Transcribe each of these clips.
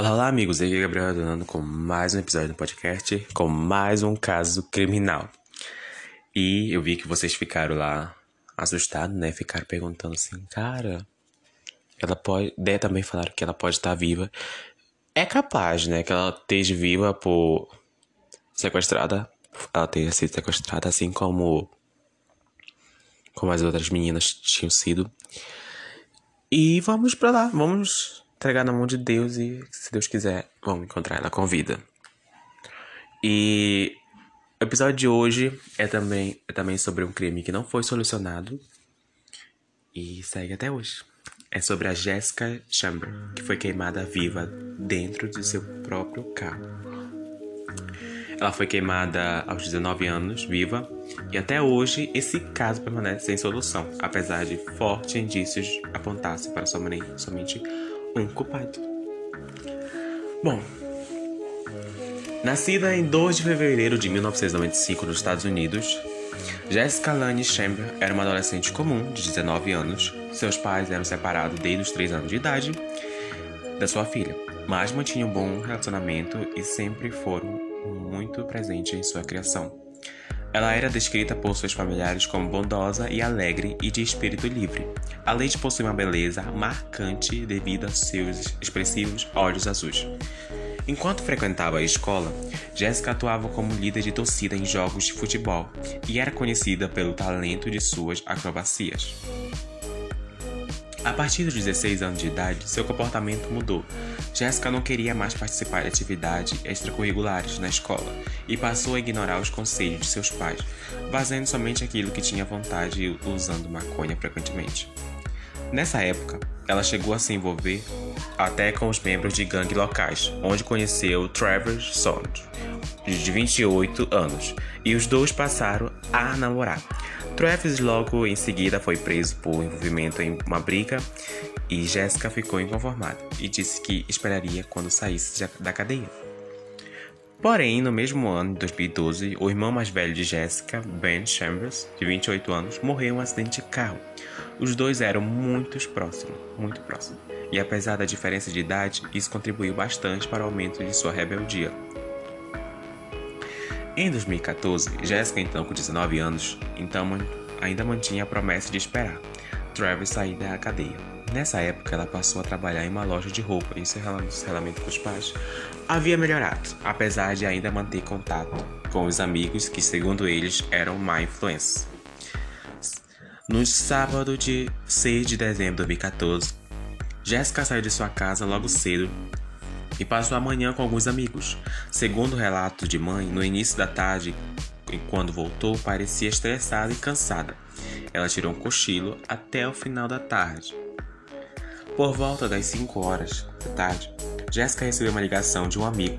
Olá, olá, amigos. Aqui é Gabriel Adornando com mais um episódio do podcast, com mais um caso criminal. E eu vi que vocês ficaram lá assustados, né? Ficaram perguntando assim, cara, ela pode. Daí também falaram que ela pode estar viva. É capaz, né? Que ela esteja viva por sequestrada. Ela tenha sido sequestrada, assim como. Como as outras meninas tinham sido. E vamos pra lá, vamos entregar na mão de Deus e, se Deus quiser, vamos encontrar ela com vida. E o episódio de hoje é também, é também sobre um crime que não foi solucionado e segue até hoje. É sobre a Jessica Chamber, que foi queimada viva dentro de seu próprio carro. Ela foi queimada aos 19 anos, viva, e até hoje esse caso permanece sem solução, apesar de fortes indícios apontassem para somente um culpado. Bom, nascida em 2 de fevereiro de 1995 nos Estados Unidos, Jessica Lane Chamber era uma adolescente comum de 19 anos. Seus pais eram separados desde os 3 anos de idade da sua filha, mas mantinham um bom relacionamento e sempre foram muito presentes em sua criação. Ela era descrita por seus familiares como bondosa e alegre e de espírito livre, além de possuir uma beleza marcante devido a seus expressivos olhos azuis. Enquanto frequentava a escola, Jessica atuava como líder de torcida em jogos de futebol e era conhecida pelo talento de suas acrobacias. A partir dos 16 anos de idade, seu comportamento mudou. Jéssica não queria mais participar de atividades extracurriculares na escola e passou a ignorar os conselhos de seus pais, fazendo somente aquilo que tinha vontade e usando maconha frequentemente. Nessa época, ela chegou a se envolver até com os membros de gangue locais, onde conheceu Trevor Sond, de 28 anos, e os dois passaram a namorar. Travis logo em seguida foi preso por envolvimento em uma briga e Jessica ficou inconformada e disse que esperaria quando saísse da cadeia. Porém, no mesmo ano, de 2012, o irmão mais velho de Jessica, Ben Chambers, de 28 anos, morreu em um acidente de carro. Os dois eram muito próximos, muito próximos. E apesar da diferença de idade, isso contribuiu bastante para o aumento de sua rebeldia. Em 2014, Jessica, então com 19 anos, então ainda mantinha a promessa de esperar Travis sair da cadeia. Nessa época, ela passou a trabalhar em uma loja de roupa e seu relacionamento com os pais havia melhorado, apesar de ainda manter contato com os amigos que, segundo eles, eram má influência. No sábado de 6 de dezembro de 2014, Jessica saiu de sua casa logo cedo e passou a manhã com alguns amigos. Segundo o relato de mãe, no início da tarde, quando voltou, parecia estressada e cansada. Ela tirou um cochilo até o final da tarde. Por volta das 5 horas da tarde, Jéssica recebeu uma ligação de um amigo,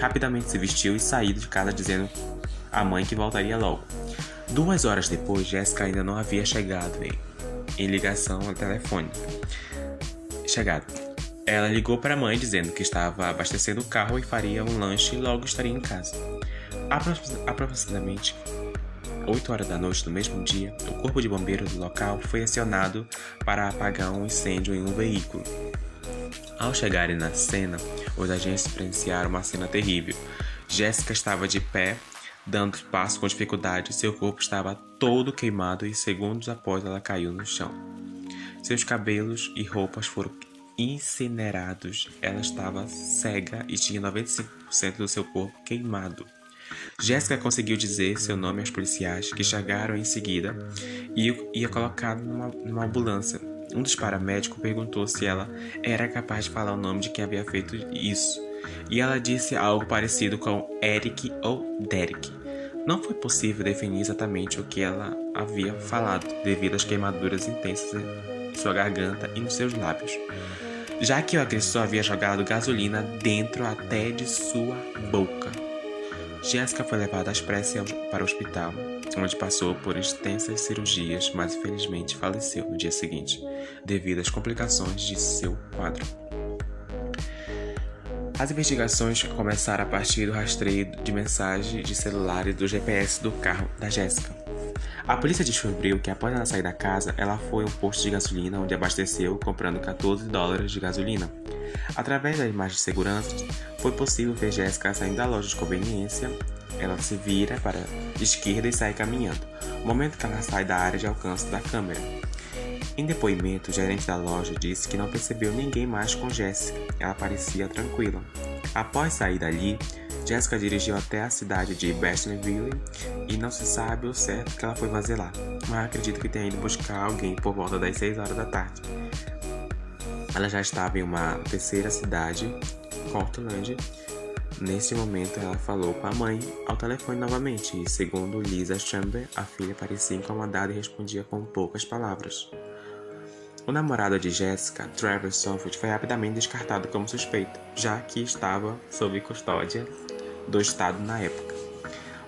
rapidamente se vestiu e saiu de casa dizendo à mãe que voltaria logo. Duas horas depois, Jéssica ainda não havia chegado em, em ligação ao telefone. Chegado. Ela ligou para a mãe dizendo que estava abastecendo o carro e faria um lanche e logo estaria em casa. Aproximadamente 8 horas da noite do mesmo dia, o corpo de bombeiro do local foi acionado para apagar um incêndio em um veículo. Ao chegarem na cena, os agentes presenciaram uma cena terrível. Jéssica estava de pé, dando passo com dificuldade, seu corpo estava todo queimado e segundos após ela caiu no chão. Seus cabelos e roupas foram incinerados. Ela estava cega e tinha 95% do seu corpo queimado. Jéssica conseguiu dizer seu nome aos policiais, que chegaram em seguida e ia colocada numa, numa ambulância. Um dos paramédicos perguntou se ela era capaz de falar o nome de quem havia feito isso, e ela disse algo parecido com Eric ou Derek. Não foi possível definir exatamente o que ela havia falado devido às queimaduras intensas em sua garganta e nos seus lábios já que o agressor havia jogado gasolina dentro até de sua boca. Jéssica foi levada às pressas para o hospital, onde passou por extensas cirurgias, mas infelizmente faleceu no dia seguinte, devido às complicações de seu quadro. As investigações começaram a partir do rastreio de mensagens de celular e do GPS do carro da Jéssica. A polícia descobriu que após ela sair da casa, ela foi ao posto de gasolina onde abasteceu comprando 14 dólares de gasolina. Através das imagens de segurança, foi possível ver Jéssica saindo da loja de conveniência. Ela se vira para a esquerda e sai caminhando, momento que ela sai da área de alcance da câmera. Em depoimento, o gerente da loja disse que não percebeu ninguém mais com Jéssica. Ela parecia tranquila. Após sair dali, Jessica dirigiu até a cidade de Bastionville e não se sabe o certo que ela foi fazer lá, mas acredito que tenha ido buscar alguém por volta das 6 horas da tarde. Ela já estava em uma terceira cidade, Portland. Nesse momento, ela falou com a mãe ao telefone novamente e, segundo Lisa Chamber, a filha parecia incomodada e respondia com poucas palavras. O namorado de Jessica, Trevor Sonford, foi rapidamente descartado como suspeito, já que estava sob custódia do Estado na época.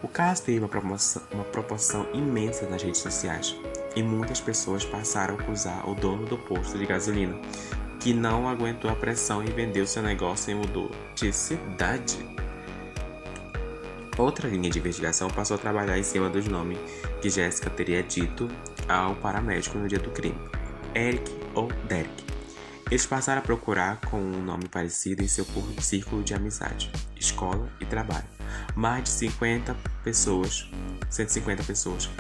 O caso teve uma proporção, uma proporção imensa nas redes sociais e muitas pessoas passaram a acusar o dono do posto de gasolina, que não aguentou a pressão e vendeu seu negócio e mudou de cidade. Outra linha de investigação passou a trabalhar em cima dos nomes que Jéssica teria dito ao paramédico no dia do crime: Eric ou Derek. Eles passaram a procurar com um nome parecido em seu círculo de amizade, escola e trabalho. Mais de 50 pessoas, 150 pessoas,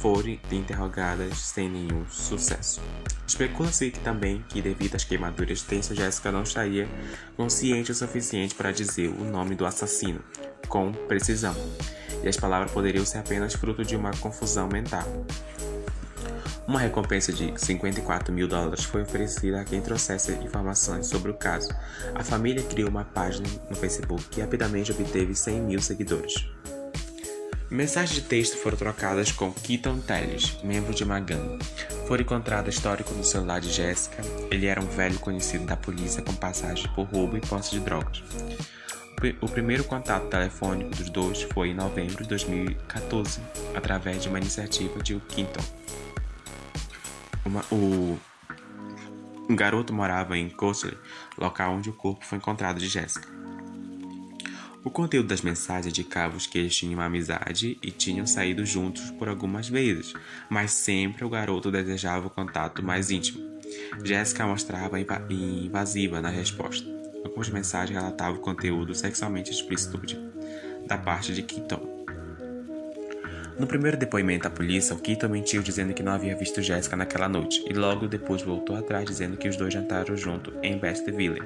foram interrogadas sem nenhum sucesso. Especula-se também que, devido às queimaduras tensas, Jéssica não estaria consciente o suficiente para dizer o nome do assassino com precisão, e as palavras poderiam ser apenas fruto de uma confusão mental. Uma recompensa de 54 mil dólares foi oferecida a quem trouxesse informações sobre o caso. A família criou uma página no Facebook que rapidamente obteve 100 mil seguidores. Mensagens de texto foram trocadas com Keaton Telles, membro de uma gangue. Foi encontrado histórico no celular de Jessica. Ele era um velho conhecido da polícia com passagem por roubo e posse de drogas. O primeiro contato telefônico dos dois foi em novembro de 2014, através de uma iniciativa de Keaton. Uma, o, um garoto morava em Coasley, local onde o corpo foi encontrado de Jessica. O conteúdo das mensagens indicava que eles tinham uma amizade e tinham saído juntos por algumas vezes, mas sempre o garoto desejava o contato mais íntimo. Jessica mostrava invasiva na resposta. Algumas mensagens relatavam conteúdo sexualmente explícito da parte de Keaton. No primeiro depoimento à polícia, o Keaton mentiu dizendo que não havia visto Jessica naquela noite e logo depois voltou atrás dizendo que os dois jantaram junto em Westville.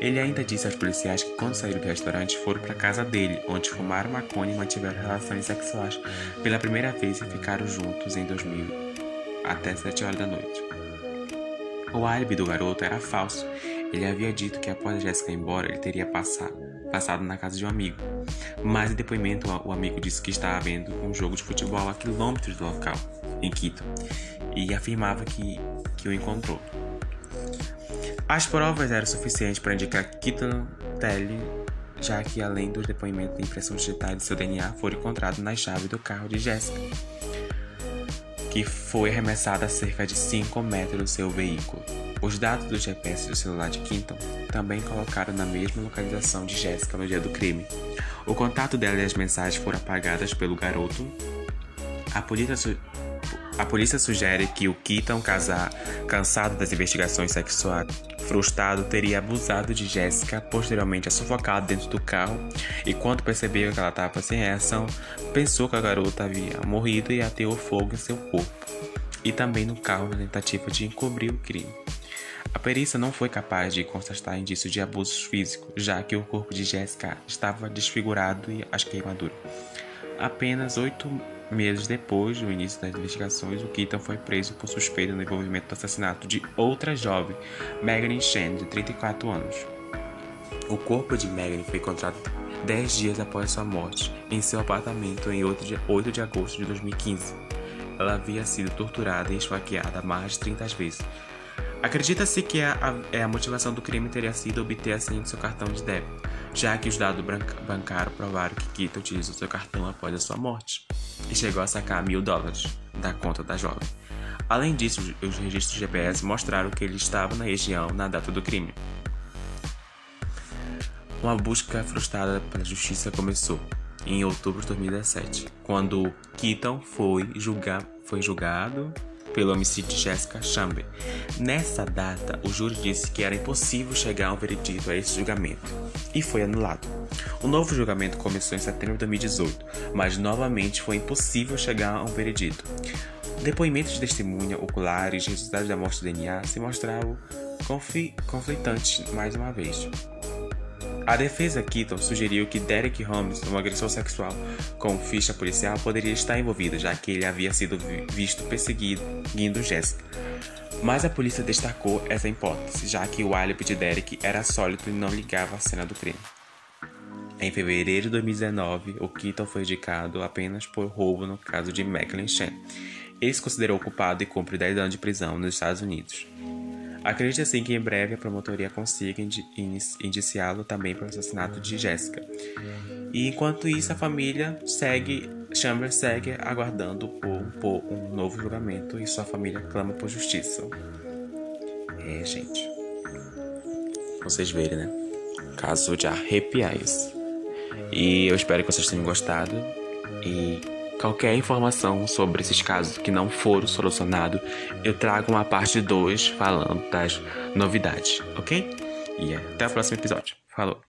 Ele ainda disse aos policiais que quando saíram do restaurante foram para casa dele, onde fumaram maconha e mantiveram relações sexuais pela primeira vez e ficaram juntos em 2000 até 7 horas da noite. O álibi do garoto era falso. Ele havia dito que após a Jessica ir embora, ele teria passado passado na casa de um amigo. Mas em depoimento, o amigo disse que estava vendo um jogo de futebol a quilômetros do local, em Quito, e afirmava que, que o encontrou. As provas eram suficientes para indicar Keaton Telly, já que além dos depoimentos de impressão digital de seu DNA foram encontrados na chave do carro de Jessica, que foi arremessada a cerca de 5 metros do seu veículo. Os dados do GPS do celular de Quinton também colocaram na mesma localização de Jessica no dia do crime. O contato dela e as mensagens foram apagadas pelo garoto. A polícia, su a polícia sugere que o Keaton, cansado das investigações sexuais, frustrado, teria abusado de Jessica, posteriormente a sufocado dentro do carro, e quando percebeu que ela estava sem reação, pensou que a garota havia morrido e ateou fogo em seu corpo, e também no carro na tentativa de encobrir o crime. A perícia não foi capaz de constatar indícios de abusos físicos, já que o corpo de Jessica estava desfigurado e as queimaduras. Apenas oito meses depois do início das investigações, o Keaton foi preso por suspeita no envolvimento do assassinato de outra jovem, Megan Shen, de 34 anos. O corpo de Megan foi encontrado dez dias após sua morte, em seu apartamento em 8 de agosto de 2015. Ela havia sido torturada e esfaqueada mais de 30 vezes, Acredita-se que a, a, é, a, motivação do crime teria sido obter a senha do seu cartão de débito, já que os dados bancários provaram que Kita utilizou seu cartão após a sua morte e chegou a sacar mil dólares da conta da jovem. Além disso, os registros GPS mostraram que ele estava na região na data do crime. Uma busca frustrada pela justiça começou em outubro de 2017, quando Keaton foi, foi julgado pelo homicídio de Jessica Chamber. Nessa data, o júri disse que era impossível chegar a um veredito a esse julgamento e foi anulado. O novo julgamento começou em setembro de 2018, mas novamente foi impossível chegar a um veredito. Depoimentos de testemunha oculares resultados da morte do DNA se mostraram conflitantes mais uma vez. A defesa Keaton sugeriu que Derek Holmes, um agressor sexual com ficha policial, poderia estar envolvido, já que ele havia sido visto perseguindo Jessica. Mas a polícia destacou essa hipótese, já que o álibi de Derek era sólido e não ligava à cena do crime. Em fevereiro de 2019, o Keaton foi indicado apenas por roubo no caso de Macklin Chen. Ele se considerou culpado e cumpre 10 anos de prisão nos Estados Unidos. Acredita assim que em breve a promotoria consiga indiciá-lo também pelo assassinato de Jéssica. E enquanto isso, a família segue, Chambers segue aguardando por, por um novo julgamento e sua família clama por justiça. É, gente. Vocês verem, né? Caso de arrepiar isso. E eu espero que vocês tenham gostado. E Qualquer informação sobre esses casos que não foram solucionados, eu trago uma parte 2 falando das novidades, ok? E até o próximo episódio. Falou!